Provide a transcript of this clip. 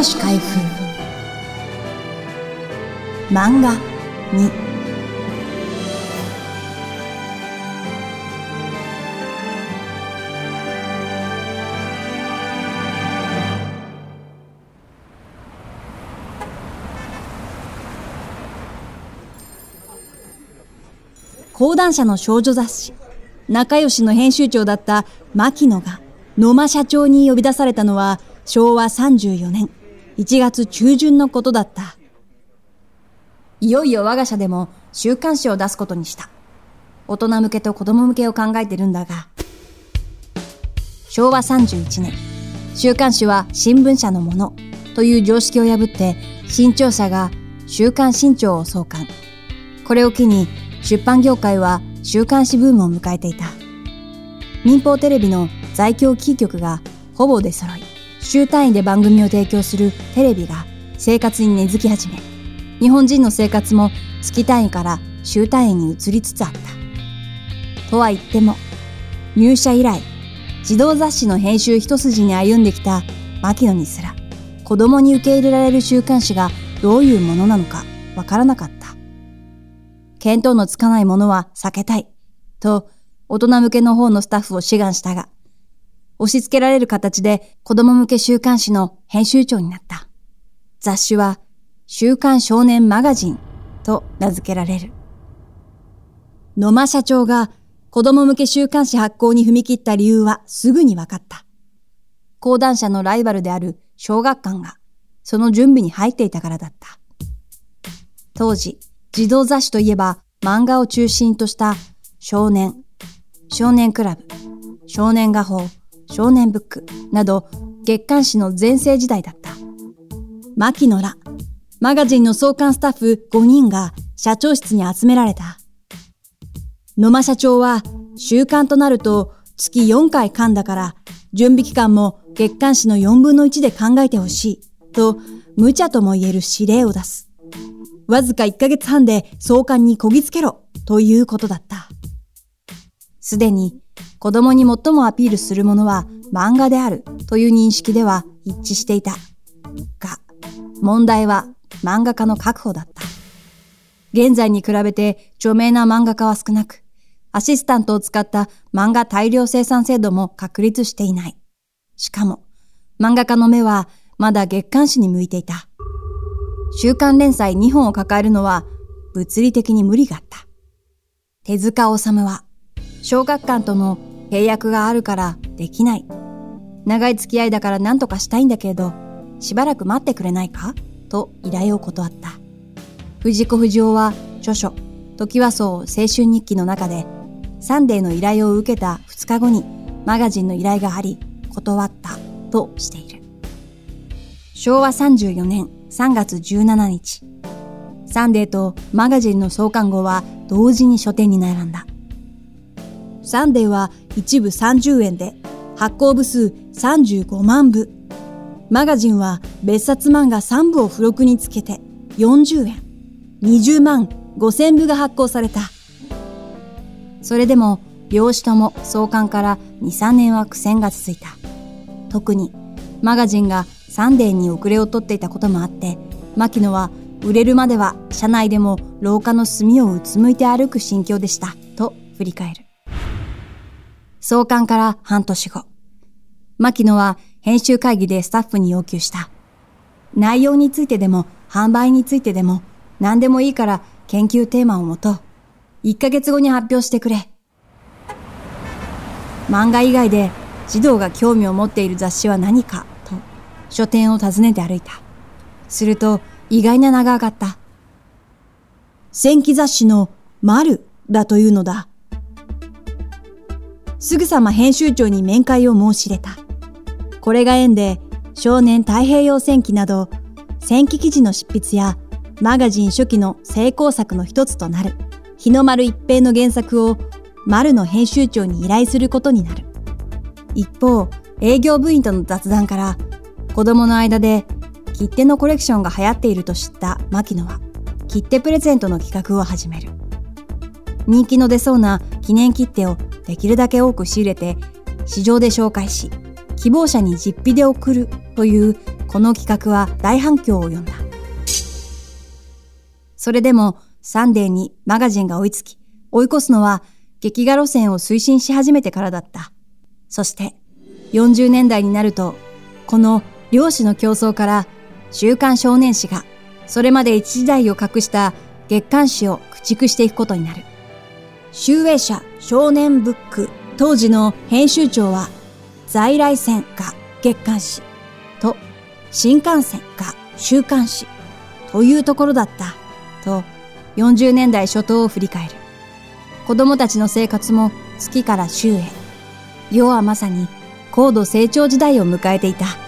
越開封。漫画に講談社の少女雑誌。仲良しの編集長だった牧野が野間社長に呼び出されたのは昭和34年。1月中旬のことだった。いよいよ我が社でも週刊誌を出すことにした。大人向けと子供向けを考えてるんだが、昭和31年、週刊誌は新聞社のものという常識を破って、新潮社が週刊新潮を創刊。これを機に出版業界は週刊誌ブームを迎えていた。民放テレビの在京キー局がほぼ出揃い、週単位で番組を提供するテレビが生活に根付き始め、日本人の生活も月単位から週単位に移りつつあった。とは言っても、入社以来、児童雑誌の編集一筋に歩んできた牧野にすら、子供に受け入れられる週刊誌がどういうものなのかわからなかった。見当のつかないものは避けたい。と、大人向けの方のスタッフを志願したが、押し付けられる形で子供向け週刊誌の編集長になった。雑誌は、週刊少年マガジンと名付けられる。野間社長が子供向け週刊誌発行に踏み切った理由はすぐに分かった。講談社のライバルである小学館がその準備に入っていたからだった。当時、児童雑誌といえば漫画を中心とした少年、少年クラブ、少年画報、少年ブックなど月刊誌の全盛時代だった。牧野ら、マガジンの創刊スタッフ5人が社長室に集められた。野間社長は週刊となると月4回噛んだから準備期間も月刊誌の4分の1で考えてほしいと無茶とも言える指令を出す。わずか1ヶ月半で創刊にこぎつけろということだった。すでに子供に最もアピールするものは漫画であるという認識では一致していた。が、問題は漫画家の確保だった。現在に比べて著名な漫画家は少なく、アシスタントを使った漫画大量生産制度も確立していない。しかも、漫画家の目はまだ月刊誌に向いていた。週刊連載2本を抱えるのは物理的に無理があった。手塚治虫は、小学館との契約があるからできない。長い付き合いだから何とかしたいんだけれど、しばらく待ってくれないか？と依頼を断った。藤子不二雄は著書、時はそう青春日記の中でサンデーの依頼を受けた2日後にマガジンの依頼があり、断ったとしている。昭和34年3月17日、サンデーとマガジンの創刊号は同時に書店に並んだ。サンデーは一部30円で発行部数35万部。マガジンは別冊漫画3部を付録につけて40円。20万5千部が発行された。それでも、両紙とも創刊から2、3年は苦戦が続いた。特に、マガジンがサンデーに遅れを取っていたこともあって、牧野は売れるまでは社内でも廊下の隅をうつむいて歩く心境でした、と振り返る。創刊から半年後、牧野は編集会議でスタッフに要求した。内容についてでも販売についてでも何でもいいから研究テーマをもと1ヶ月後に発表してくれ。漫画以外で児童が興味を持っている雑誌は何かと書店を訪ねて歩いた。すると意外な名が上がった。戦記雑誌の丸だというのだ。すぐさま編集長に面会を申し入れた。これが縁で少年太平洋戦記など戦記記事の執筆やマガジン初期の成功作の一つとなる日の丸一平の原作を丸の編集長に依頼することになる。一方、営業部員との雑談から子供の間で切手のコレクションが流行っていると知った牧野は切手プレゼントの企画を始める。人気の出そうな記念切手をできるだけ多く仕入れて市場で紹介し、希望者に実費で送るというこの企画は大反響を呼んだ。それでもサンデーにマガジンが追いつき、追い越すのは劇画路線を推進し始めてからだった。そして40年代になると、この漁師の競争から週刊少年誌がそれまで一時代を隠した月刊誌を駆逐していくことになる。集英社少年ブック当時の編集長は在来線が月刊誌と新幹線が週刊誌というところだったと40年代初頭を振り返る。子供たちの生活も月から週へ。世はまさに高度成長時代を迎えていた。